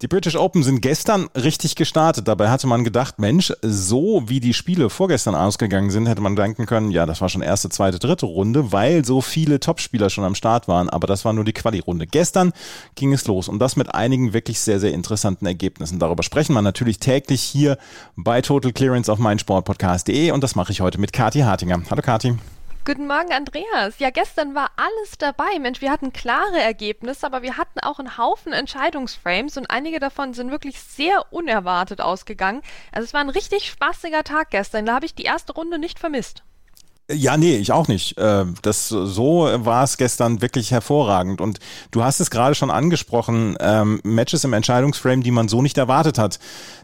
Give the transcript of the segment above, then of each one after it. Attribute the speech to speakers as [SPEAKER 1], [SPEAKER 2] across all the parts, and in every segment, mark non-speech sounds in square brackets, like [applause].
[SPEAKER 1] Die British Open sind gestern richtig gestartet. Dabei hatte man gedacht, Mensch, so wie die Spiele vorgestern ausgegangen sind, hätte man denken können, ja, das war schon erste, zweite, dritte Runde, weil so viele Topspieler schon am Start waren. Aber das war nur die Quali-Runde. Gestern ging es los und das mit einigen wirklich sehr, sehr interessanten Ergebnissen. Darüber sprechen wir natürlich täglich hier bei Total Clearance auf meinsportpodcast.de und das mache ich heute mit Kati Hartinger. Hallo Kati.
[SPEAKER 2] Guten Morgen, Andreas. Ja, gestern war alles dabei. Mensch, wir hatten klare Ergebnisse, aber wir hatten auch einen Haufen Entscheidungsframes und einige davon sind wirklich sehr unerwartet ausgegangen. Also es war ein richtig spaßiger Tag gestern. Da habe ich die erste Runde nicht vermisst.
[SPEAKER 1] Ja, nee, ich auch nicht. Äh, das, so war es gestern wirklich hervorragend. Und du hast es gerade schon angesprochen, ähm, Matches im Entscheidungsframe, die man so nicht erwartet hat.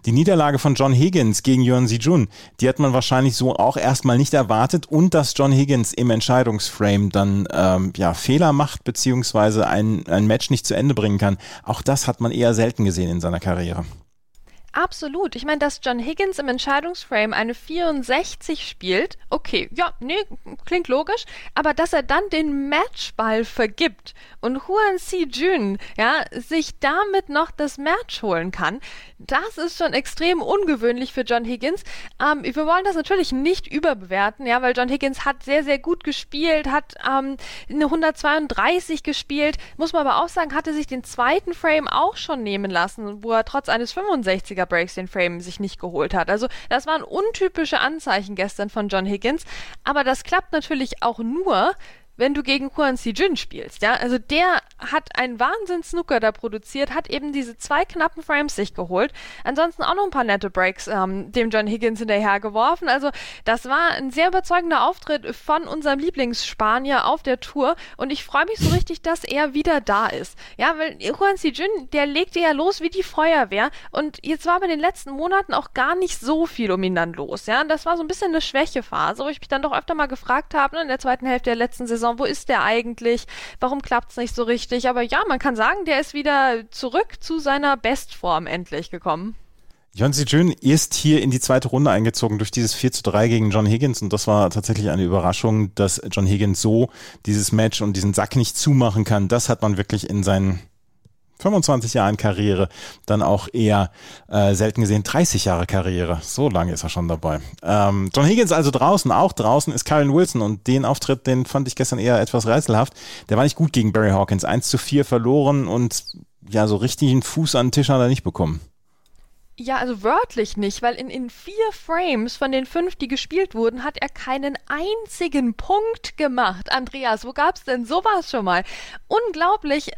[SPEAKER 1] Die Niederlage von John Higgins gegen Yuan Jun, die hat man wahrscheinlich so auch erstmal nicht erwartet. Und dass John Higgins im Entscheidungsframe dann ähm, ja, Fehler macht, beziehungsweise ein, ein Match nicht zu Ende bringen kann, auch das hat man eher selten gesehen in seiner Karriere.
[SPEAKER 2] Absolut. Ich meine, dass John Higgins im Entscheidungsframe eine 64 spielt, okay, ja, nee, klingt logisch, aber dass er dann den Matchball vergibt und Huan Si Jun, ja, sich damit noch das Match holen kann, das ist schon extrem ungewöhnlich für John Higgins. Ähm, wir wollen das natürlich nicht überbewerten, ja, weil John Higgins hat sehr, sehr gut gespielt, hat ähm, eine 132 gespielt, muss man aber auch sagen, hatte sich den zweiten Frame auch schon nehmen lassen, wo er trotz eines 65er Mega Breaks den Frame sich nicht geholt hat. Also das waren untypische Anzeichen gestern von John Higgins, aber das klappt natürlich auch nur, wenn du gegen Huan Jun spielst, ja, also der hat einen Wahnsinn-Snooker da produziert, hat eben diese zwei knappen Frames sich geholt, ansonsten auch noch ein paar nette Breaks ähm, dem John Higgins hinterher geworfen, also das war ein sehr überzeugender Auftritt von unserem Lieblingsspanier auf der Tour. Und ich freue mich so richtig, dass er wieder da ist, ja, weil Huan Si Jun, der legte ja los wie die Feuerwehr. Und jetzt war bei den letzten Monaten auch gar nicht so viel um ihn dann los, ja, das war so ein bisschen eine Schwächephase, wo ich mich dann doch öfter mal gefragt habe, ne, in der zweiten Hälfte der letzten Saison, Saison, wo ist der eigentlich? Warum klappt es nicht so richtig? Aber ja, man kann sagen, der ist wieder zurück zu seiner Bestform endlich gekommen.
[SPEAKER 1] Jonsi Jun ist hier in die zweite Runde eingezogen durch dieses 4 zu 3 gegen John Higgins und das war tatsächlich eine Überraschung, dass John Higgins so dieses Match und diesen Sack nicht zumachen kann. Das hat man wirklich in seinen 25 Jahren Karriere dann auch eher äh, selten gesehen 30 Jahre Karriere. So lange ist er schon dabei. Ähm, John Higgins also draußen, auch draußen ist Karen Wilson und den Auftritt, den fand ich gestern eher etwas rätselhaft. Der war nicht gut gegen Barry Hawkins. 1 zu 4 verloren und ja, so richtig einen Fuß an den Tisch hat er nicht bekommen.
[SPEAKER 2] Ja, also wörtlich nicht, weil in, in vier Frames von den fünf, die gespielt wurden, hat er keinen einzigen Punkt gemacht. Andreas, wo gab's denn sowas schon mal? Unglaublich,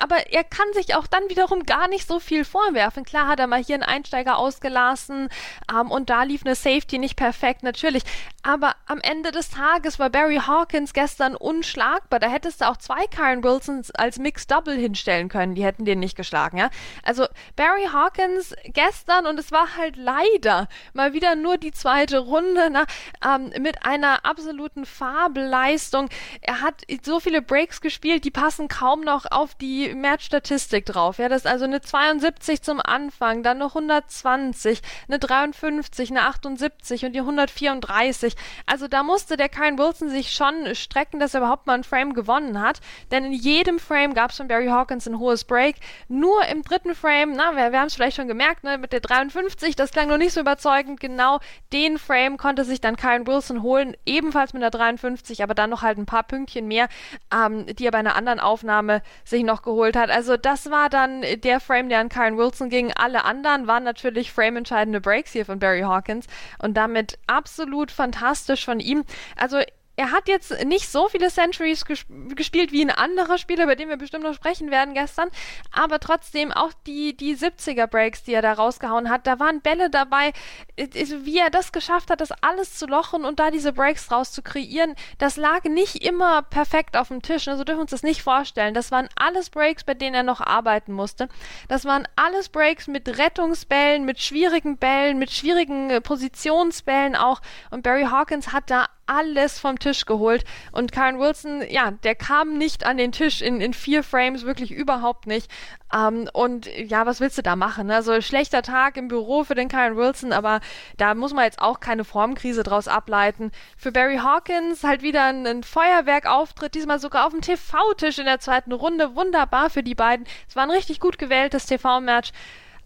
[SPEAKER 2] aber er kann sich auch dann wiederum gar nicht so viel vorwerfen. Klar hat er mal hier einen Einsteiger ausgelassen ähm, und da lief eine Safety nicht perfekt, natürlich. Aber am Ende des Tages war Barry Hawkins gestern unschlagbar. Da hättest du auch zwei Karen Wilsons als Mixed Double hinstellen können. Die hätten den nicht geschlagen, ja. Also Barry Hawkins gestern gestern und es war halt leider mal wieder nur die zweite Runde na, ähm, mit einer absoluten Fabelleistung. Er hat so viele Breaks gespielt, die passen kaum noch auf die Match-Statistik drauf. Ja, das ist also eine 72 zum Anfang, dann eine 120, eine 53, eine 78 und die 134. Also da musste der Kyle Wilson sich schon strecken, dass er überhaupt mal ein Frame gewonnen hat. Denn in jedem Frame gab es von Barry Hawkins ein hohes Break. Nur im dritten Frame, na, wir, wir haben es vielleicht schon gemerkt, ne, mit der 53, das klang noch nicht so überzeugend. Genau den Frame konnte sich dann Karen Wilson holen, ebenfalls mit der 53, aber dann noch halt ein paar Pünktchen mehr, ähm, die er bei einer anderen Aufnahme sich noch geholt hat. Also das war dann der Frame, der an Karen Wilson ging. Alle anderen waren natürlich frameentscheidende Breaks hier von Barry Hawkins und damit absolut fantastisch von ihm. Also er hat jetzt nicht so viele Centuries gesp gespielt wie ein anderer Spieler, über den wir bestimmt noch sprechen werden gestern, aber trotzdem auch die, die 70er Breaks, die er da rausgehauen hat, da waren Bälle dabei, wie er das geschafft hat, das alles zu lochen und da diese Breaks raus zu kreieren, das lag nicht immer perfekt auf dem Tisch, also dürfen wir uns das nicht vorstellen. Das waren alles Breaks, bei denen er noch arbeiten musste. Das waren alles Breaks mit Rettungsbällen, mit schwierigen Bällen, mit schwierigen äh, Positionsbällen auch und Barry Hawkins hat da alles vom Tisch geholt. Und Karen Wilson, ja, der kam nicht an den Tisch in, in vier Frames, wirklich überhaupt nicht. Ähm, und ja, was willst du da machen? Ne? Also schlechter Tag im Büro für den Karen Wilson, aber da muss man jetzt auch keine Formkrise draus ableiten. Für Barry Hawkins halt wieder ein, ein Feuerwerkauftritt, diesmal sogar auf dem TV-Tisch in der zweiten Runde. Wunderbar für die beiden. Es war ein richtig gut gewähltes TV-Match.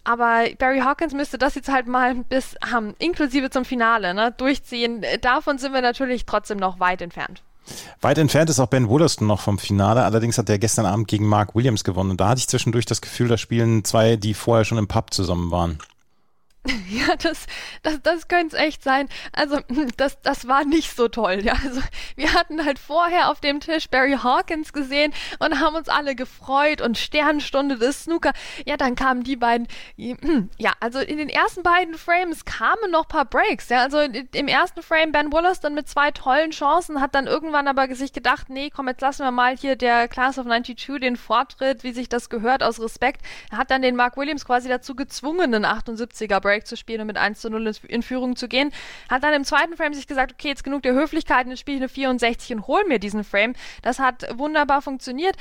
[SPEAKER 2] Aber Barry Hawkins müsste das jetzt halt mal bis, ähm, inklusive zum Finale, ne, durchziehen. Davon sind wir natürlich trotzdem noch weit entfernt.
[SPEAKER 1] Weit entfernt ist auch Ben Wollaston noch vom Finale. Allerdings hat er gestern Abend gegen Mark Williams gewonnen. Und da hatte ich zwischendurch das Gefühl, da spielen zwei, die vorher schon im Pub zusammen waren. [laughs] [laughs]
[SPEAKER 2] Ja, das, das, das könnte es echt sein. Also, das, das war nicht so toll. Ja, also, wir hatten halt vorher auf dem Tisch Barry Hawkins gesehen und haben uns alle gefreut und Sternstunde des Snooker. Ja, dann kamen die beiden. Ja, also in den ersten beiden Frames kamen noch paar Breaks. Ja, also im ersten Frame Ben Wallace dann mit zwei tollen Chancen, hat dann irgendwann aber sich gedacht, nee, komm, jetzt lassen wir mal hier der Class of 92 den Vortritt, wie sich das gehört, aus Respekt. Er hat dann den Mark Williams quasi dazu gezwungen, einen 78er Break zu spielen und mit 1 zu 0 in Führung zu gehen. Hat dann im zweiten Frame sich gesagt, okay, jetzt genug der Höflichkeiten, jetzt spiele ich eine 64 und hol mir diesen Frame. Das hat wunderbar funktioniert.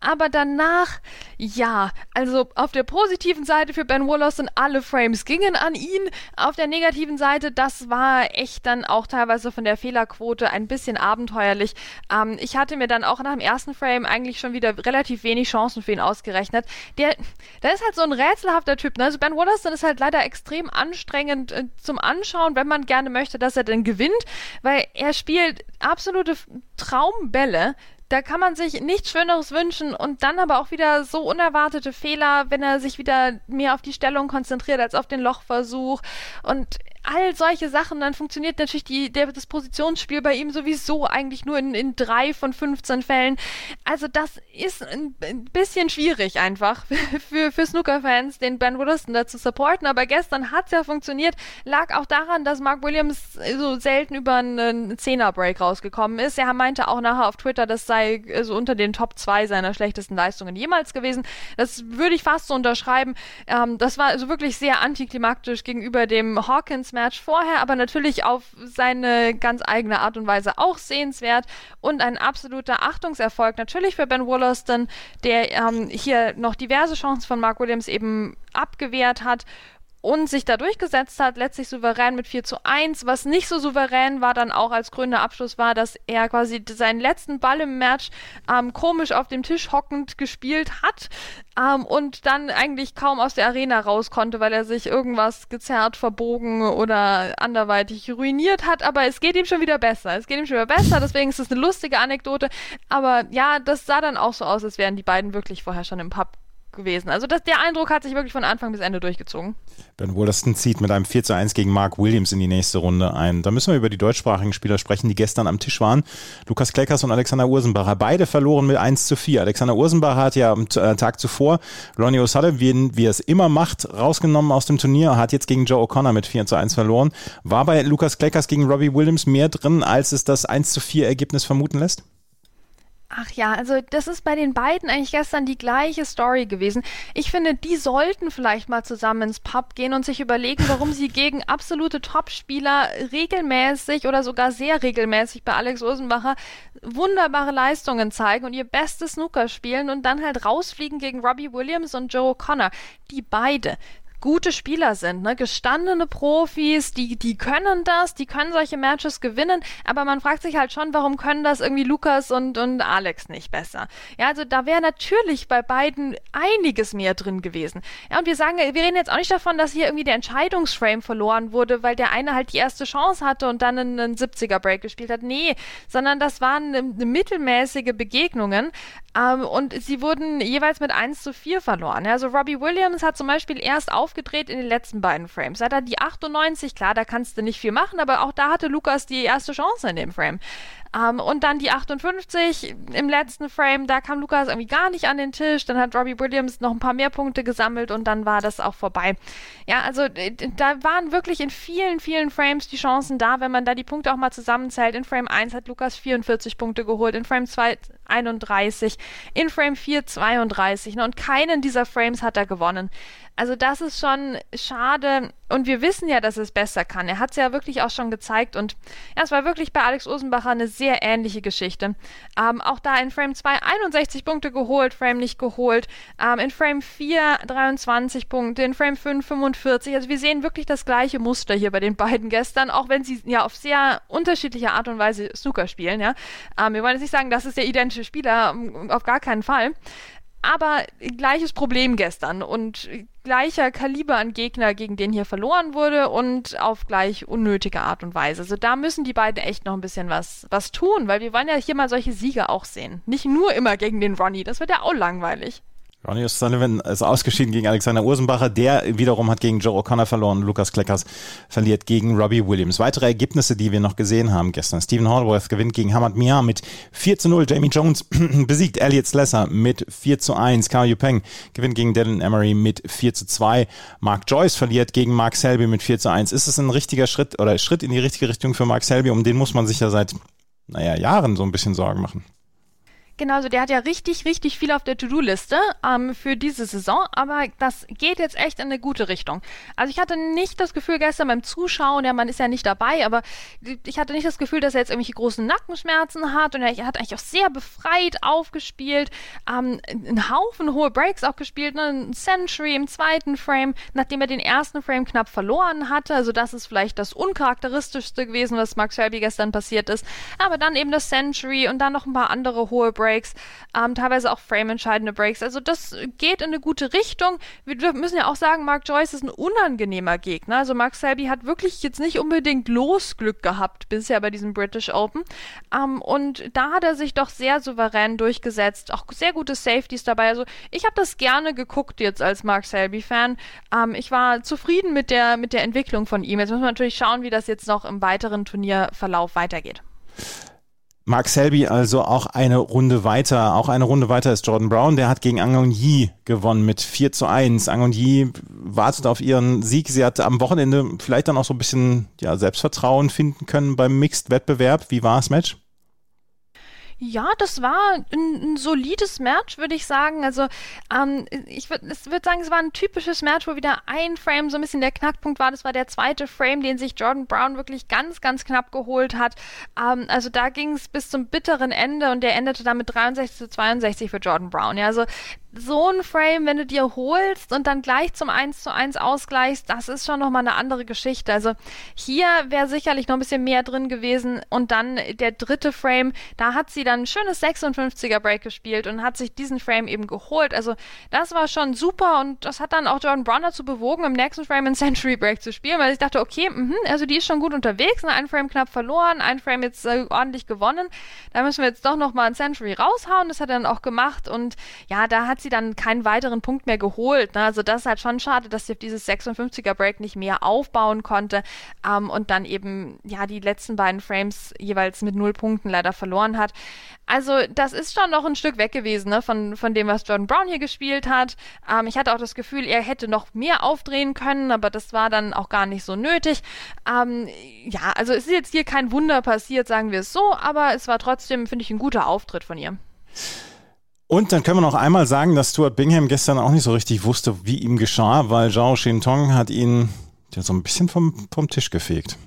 [SPEAKER 2] Aber danach, ja, also auf der positiven Seite für Ben Wallace sind alle Frames gingen an ihn. Auf der negativen Seite, das war echt dann auch teilweise von der Fehlerquote ein bisschen abenteuerlich. Ähm, ich hatte mir dann auch nach dem ersten Frame eigentlich schon wieder relativ wenig Chancen für ihn ausgerechnet. Der, der ist halt so ein rätselhafter Typ. Ne? Also Ben Wallace ist halt leider extrem anstrengend äh, zum Anschauen, wenn man gerne möchte, dass er denn gewinnt, weil er spielt absolute Traumbälle, da kann man sich nichts Schöneres wünschen und dann aber auch wieder so unerwartete Fehler, wenn er sich wieder mehr auf die Stellung konzentriert als auf den Lochversuch. Und all solche Sachen, dann funktioniert natürlich die, der, das Positionsspiel bei ihm sowieso eigentlich nur in, in drei von 15 Fällen. Also das ist ein, ein bisschen schwierig einfach [laughs] für, für Snooker-Fans, den Ben Williston da zu supporten. Aber gestern hat es ja funktioniert. Lag auch daran, dass Mark Williams so selten über einen Zehner-Break rausgekommen ist. Er meinte auch nachher auf Twitter, das sei so also unter den Top 2 seiner schlechtesten Leistungen jemals gewesen. Das würde ich fast so unterschreiben. Ähm, das war also wirklich sehr antiklimaktisch gegenüber dem Hawkins Match vorher, aber natürlich auf seine ganz eigene Art und Weise auch sehenswert und ein absoluter Achtungserfolg natürlich für Ben Wollaston, der ähm, hier noch diverse Chancen von Mark Williams eben abgewehrt hat und sich da durchgesetzt hat, letztlich souverän mit 4 zu 1. Was nicht so souverän war dann auch als grüner Abschluss war, dass er quasi seinen letzten Ball im Match ähm, komisch auf dem Tisch hockend gespielt hat ähm, und dann eigentlich kaum aus der Arena raus konnte, weil er sich irgendwas gezerrt, verbogen oder anderweitig ruiniert hat. Aber es geht ihm schon wieder besser. Es geht ihm schon wieder besser, deswegen ist es eine lustige Anekdote. Aber ja, das sah dann auch so aus, als wären die beiden wirklich vorher schon im Pub gewesen. Also das, der Eindruck hat sich wirklich von Anfang bis Ende durchgezogen.
[SPEAKER 1] Ben Wollaston zieht mit einem 4 zu 1 gegen Mark Williams in die nächste Runde ein. Da müssen wir über die deutschsprachigen Spieler sprechen, die gestern am Tisch waren. Lukas Kleckers und Alexander Ursenbacher. Beide verloren mit 1 zu 4. Alexander Ursenbacher hat ja am äh, Tag zuvor Ronnie O'Sullivan, wie er es immer macht, rausgenommen aus dem Turnier, hat jetzt gegen Joe O'Connor mit 4 zu 1 verloren. War bei Lukas Kleckers gegen Robbie Williams mehr drin, als es das 1 zu 4 Ergebnis vermuten lässt?
[SPEAKER 2] Ach ja, also das ist bei den beiden eigentlich gestern die gleiche Story gewesen. Ich finde, die sollten vielleicht mal zusammen ins Pub gehen und sich überlegen, warum sie gegen absolute Topspieler regelmäßig oder sogar sehr regelmäßig bei Alex Ursenbacher wunderbare Leistungen zeigen und ihr bestes Snooker spielen und dann halt rausfliegen gegen Robbie Williams und Joe Connor. Die beide gute Spieler sind, ne? gestandene Profis, die, die können das, die können solche Matches gewinnen, aber man fragt sich halt schon, warum können das irgendwie Lukas und, und Alex nicht besser? Ja, also da wäre natürlich bei beiden einiges mehr drin gewesen. Ja, und wir sagen, wir reden jetzt auch nicht davon, dass hier irgendwie der Entscheidungsframe verloren wurde, weil der eine halt die erste Chance hatte und dann einen, einen 70er Break gespielt hat. Nee, sondern das waren eine, eine mittelmäßige Begegnungen ähm, und sie wurden jeweils mit 1 zu 4 verloren. Ja, also Robbie Williams hat zum Beispiel erst auf aufgedreht in den letzten beiden Frames. Hat er die 98, klar, da kannst du nicht viel machen, aber auch da hatte Lukas die erste Chance in dem Frame. Ähm, und dann die 58 im letzten Frame, da kam Lukas irgendwie gar nicht an den Tisch. Dann hat Robbie Williams noch ein paar mehr Punkte gesammelt und dann war das auch vorbei. Ja, also da waren wirklich in vielen, vielen Frames die Chancen da, wenn man da die Punkte auch mal zusammenzählt. In Frame 1 hat Lukas 44 Punkte geholt, in Frame 2 31, in Frame 4 32. Ne? Und keinen dieser Frames hat er gewonnen. Also das ist schon schade. Und wir wissen ja, dass es besser kann. Er hat es ja wirklich auch schon gezeigt und ja, es war wirklich bei Alex Osenbacher eine sehr ähnliche Geschichte. Ähm, auch da in Frame 2 61 Punkte geholt, Frame nicht geholt. Ähm, in Frame 4 23 Punkte, in Frame 5 45. Also wir sehen wirklich das gleiche Muster hier bei den beiden gestern, auch wenn sie ja auf sehr unterschiedliche Art und Weise Snooker spielen. Ja? Ähm, wir wollen jetzt nicht sagen, das ist der identische Spieler, auf gar keinen Fall. Aber gleiches Problem gestern und gleicher Kaliber an Gegner, gegen den hier verloren wurde und auf gleich unnötige Art und Weise. Also da müssen die beiden echt noch ein bisschen was, was tun, weil wir wollen ja hier mal solche Siege auch sehen. Nicht nur immer gegen den Ronnie, das wird ja auch langweilig.
[SPEAKER 1] Ronnie O'Sullivan ist ausgeschieden gegen Alexander Ursenbacher. Der wiederum hat gegen Joe O'Connor verloren. Lukas Kleckers verliert gegen Robbie Williams. Weitere Ergebnisse, die wir noch gesehen haben gestern. Stephen Hallworth gewinnt gegen Hamad Mia mit 4 zu 0. Jamie Jones [clears throat] besiegt Elliot Slesser mit 4 zu 1. Kao Yupeng gewinnt gegen Dylan Emery mit 4 zu 2. Mark Joyce verliert gegen Mark Selby mit 4 zu 1. Ist es ein richtiger Schritt oder Schritt in die richtige Richtung für Mark Selby? Um den muss man sich ja seit, naja, Jahren so ein bisschen Sorgen machen.
[SPEAKER 2] Genau, also der hat ja richtig, richtig viel auf der To-Do-Liste ähm, für diese Saison, aber das geht jetzt echt in eine gute Richtung. Also ich hatte nicht das Gefühl gestern beim Zuschauen, der Mann ist ja nicht dabei, aber ich hatte nicht das Gefühl, dass er jetzt irgendwelche großen Nackenschmerzen hat und er hat eigentlich auch sehr befreit aufgespielt, ähm, einen Haufen hohe Breaks auch gespielt, ne? ein Century im zweiten Frame, nachdem er den ersten Frame knapp verloren hatte, also das ist vielleicht das uncharakteristischste gewesen, was Mark Selby gestern passiert ist, aber dann eben das Century und dann noch ein paar andere hohe Breaks Breaks, ähm, teilweise auch frame-entscheidende Breaks. Also das geht in eine gute Richtung. Wir müssen ja auch sagen, Mark Joyce ist ein unangenehmer Gegner. Also Mark Selby hat wirklich jetzt nicht unbedingt Losglück gehabt bisher bei diesem British Open. Ähm, und da hat er sich doch sehr souverän durchgesetzt. Auch sehr gute Safeties dabei. Also ich habe das gerne geguckt jetzt als Mark Selby-Fan. Ähm, ich war zufrieden mit der, mit der Entwicklung von ihm. Jetzt müssen wir natürlich schauen, wie das jetzt noch im weiteren Turnierverlauf weitergeht.
[SPEAKER 1] Mark Selby also auch eine Runde weiter. Auch eine Runde weiter ist Jordan Brown. Der hat gegen Angon Yi gewonnen mit 4 zu 1. Angon Yi wartet auf ihren Sieg. Sie hat am Wochenende vielleicht dann auch so ein bisschen ja, Selbstvertrauen finden können beim Mixed-Wettbewerb. Wie war das Match?
[SPEAKER 2] Ja, das war ein, ein solides Match, würde ich sagen. Also ähm, ich würde würd sagen, es war ein typisches Match, wo wieder ein Frame so ein bisschen der Knackpunkt war. Das war der zweite Frame, den sich Jordan Brown wirklich ganz, ganz knapp geholt hat. Ähm, also da ging es bis zum bitteren Ende und der endete dann mit 63 zu 62 für Jordan Brown. Ja, also so ein Frame, wenn du dir holst und dann gleich zum 1 zu 1 ausgleichst, das ist schon nochmal eine andere Geschichte. Also hier wäre sicherlich noch ein bisschen mehr drin gewesen und dann der dritte Frame, da hat sie dann ein schönes 56er Break gespielt und hat sich diesen Frame eben geholt. Also das war schon super und das hat dann auch Jordan Brown dazu bewogen, im nächsten Frame einen Century Break zu spielen, weil ich dachte, okay, mh, also die ist schon gut unterwegs, ein Frame knapp verloren, ein Frame jetzt äh, ordentlich gewonnen. Da müssen wir jetzt doch nochmal ein Century raushauen. Das hat er dann auch gemacht und ja, da hat sie dann keinen weiteren Punkt mehr geholt. Ne? Also das ist halt schon schade, dass sie auf dieses 56er Break nicht mehr aufbauen konnte ähm, und dann eben ja die letzten beiden Frames jeweils mit null Punkten leider verloren hat. Also das ist schon noch ein Stück weg gewesen ne? von, von dem, was Jordan Brown hier gespielt hat. Ähm, ich hatte auch das Gefühl, er hätte noch mehr aufdrehen können, aber das war dann auch gar nicht so nötig. Ähm, ja, also es ist jetzt hier kein Wunder passiert, sagen wir es so, aber es war trotzdem, finde ich, ein guter Auftritt von ihr.
[SPEAKER 1] Und dann können wir noch einmal sagen, dass Stuart Bingham gestern auch nicht so richtig wusste, wie ihm geschah, weil Zhao Shintong hat ihn ja so ein bisschen vom, vom Tisch gefegt.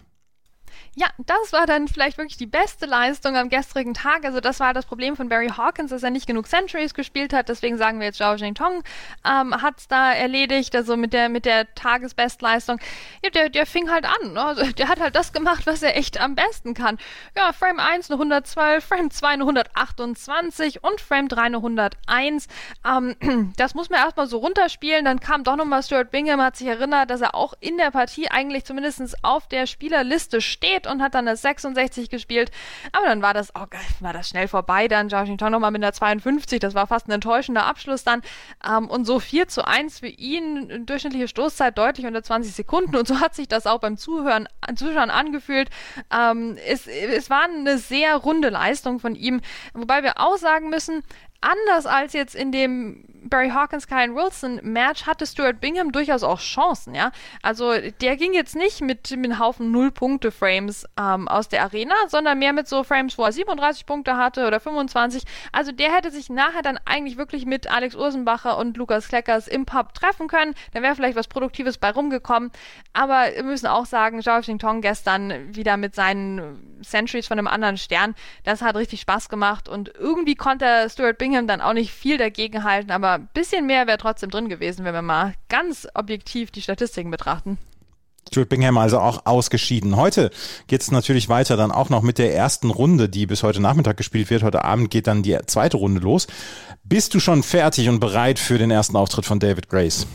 [SPEAKER 2] Ja, das war dann vielleicht wirklich die beste Leistung am gestrigen Tag. Also das war das Problem von Barry Hawkins, dass er nicht genug Centuries gespielt hat. Deswegen sagen wir jetzt Zhao Tong ähm, hat es da erledigt, also mit der mit der Tagesbestleistung. Ja, der, der fing halt an. Ne? Also der hat halt das gemacht, was er echt am besten kann. Ja, Frame 1 eine 112, Frame 2 eine 128 und Frame 3 eine 101. Ähm, [clears throat] das muss man erstmal so runterspielen. Dann kam doch nochmal Stuart Bingham, hat sich erinnert, dass er auch in der Partie eigentlich zumindest auf der Spielerliste steht und hat dann eine 66 gespielt. Aber dann war das, oh, war das schnell vorbei. Dann Joshing Tong nochmal mit einer 52. Das war fast ein enttäuschender Abschluss dann. Ähm, und so 4 zu 1 für ihn. Durchschnittliche Stoßzeit deutlich unter 20 Sekunden. Und so hat sich das auch beim Zuhören, Zuschauen angefühlt. Ähm, es, es war eine sehr runde Leistung von ihm. Wobei wir auch sagen müssen, anders als jetzt in dem Barry Hawkins, Kyle Wilson Match hatte Stuart Bingham durchaus auch Chancen, ja. Also der ging jetzt nicht mit, einem Haufen Null-Punkte-Frames ähm, aus der Arena, sondern mehr mit so Frames, wo er 37 Punkte hatte oder 25. Also der hätte sich nachher dann eigentlich wirklich mit Alex Ursenbacher und Lukas Kleckers im Pub treffen können. Dann wäre vielleicht was Produktives bei rumgekommen. Aber wir müssen auch sagen, Zhao Tong gestern wieder mit seinen Centuries von einem anderen Stern, das hat richtig Spaß gemacht und irgendwie konnte Stuart Bingham dann auch nicht viel dagegen halten, aber ein bisschen mehr wäre trotzdem drin gewesen, wenn wir mal ganz objektiv die Statistiken betrachten.
[SPEAKER 1] Stuart Bingham also auch ausgeschieden. Heute geht es natürlich weiter dann auch noch mit der ersten Runde, die bis heute Nachmittag gespielt wird. Heute Abend geht dann die zweite Runde los. Bist du schon fertig und bereit für den ersten Auftritt von David Grace?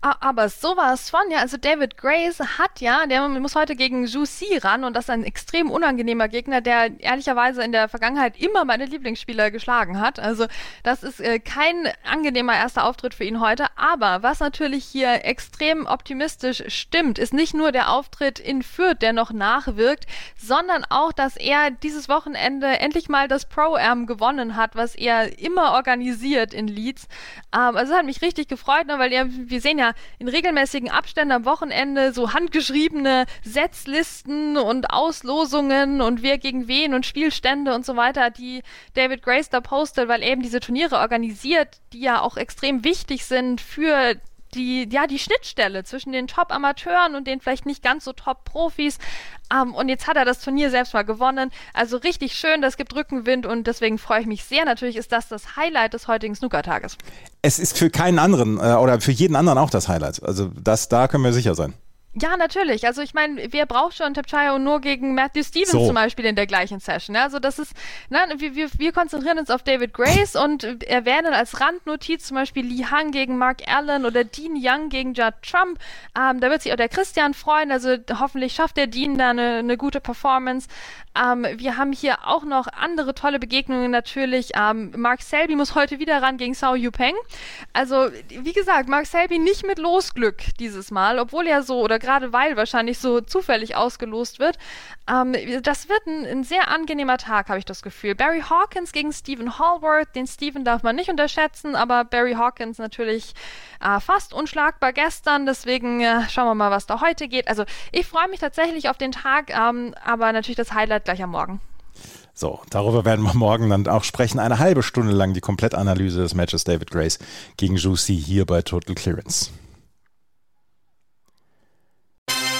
[SPEAKER 2] Aber sowas von, ja, also David Grace hat ja, der muss heute gegen Zhu Si ran und das ist ein extrem unangenehmer Gegner, der ehrlicherweise in der Vergangenheit immer meine Lieblingsspieler geschlagen hat. Also das ist äh, kein angenehmer erster Auftritt für ihn heute. Aber was natürlich hier extrem optimistisch stimmt, ist nicht nur der Auftritt in Fürth, der noch nachwirkt, sondern auch, dass er dieses Wochenende endlich mal das Pro-Am gewonnen hat, was er immer organisiert in Leeds. Ähm, also das hat mich richtig gefreut, ne, weil er, wir sehen ja in regelmäßigen Abständen am Wochenende so handgeschriebene Setzlisten und Auslosungen und wer gegen wen und Spielstände und so weiter, die David Grace da postet, weil eben diese Turniere organisiert, die ja auch extrem wichtig sind für die, ja, die Schnittstelle zwischen den Top-Amateuren und den vielleicht nicht ganz so Top-Profis. Ähm, und jetzt hat er das Turnier selbst mal gewonnen. Also richtig schön, das gibt Rückenwind und deswegen freue ich mich sehr. Natürlich ist das das Highlight des heutigen Snooker-Tages.
[SPEAKER 1] Es ist für keinen anderen äh, oder für jeden anderen auch das Highlight. Also das, da können wir sicher sein.
[SPEAKER 2] Ja, natürlich. Also ich meine, wer braucht schon Tapchayo nur gegen Matthew Stevens so. zum Beispiel in der gleichen Session? Ne? Also das ist, ne, wir, wir, wir konzentrieren uns auf David Grace und erwähnen als Randnotiz zum Beispiel Lee Hang gegen Mark Allen oder Dean Young gegen Judd Trump. Ähm, da wird sich auch der Christian freuen. Also hoffentlich schafft der Dean da eine, eine gute Performance. Ähm, wir haben hier auch noch andere tolle Begegnungen natürlich. Ähm, Mark Selby muss heute wieder ran gegen Sao Yupeng. Also wie gesagt, Mark Selby nicht mit Losglück dieses Mal, obwohl er so oder gerade weil wahrscheinlich so zufällig ausgelost wird. Ähm, das wird ein, ein, sehr angenehmer Tag, habe ich das Gefühl. Barry Hawkins gegen Stephen Hallworth. Den Stephen darf man nicht unterschätzen, aber Barry Hawkins natürlich äh, fast unschlagbar gestern. Deswegen äh, schauen wir mal, was da heute geht. Also ich freue mich tatsächlich auf den Tag, ähm, aber natürlich das Highlight gleich am Morgen.
[SPEAKER 1] So, darüber werden wir morgen dann auch sprechen. Eine halbe Stunde lang die Komplettanalyse des Matches David Grace gegen Juicy hier bei Total Clearance.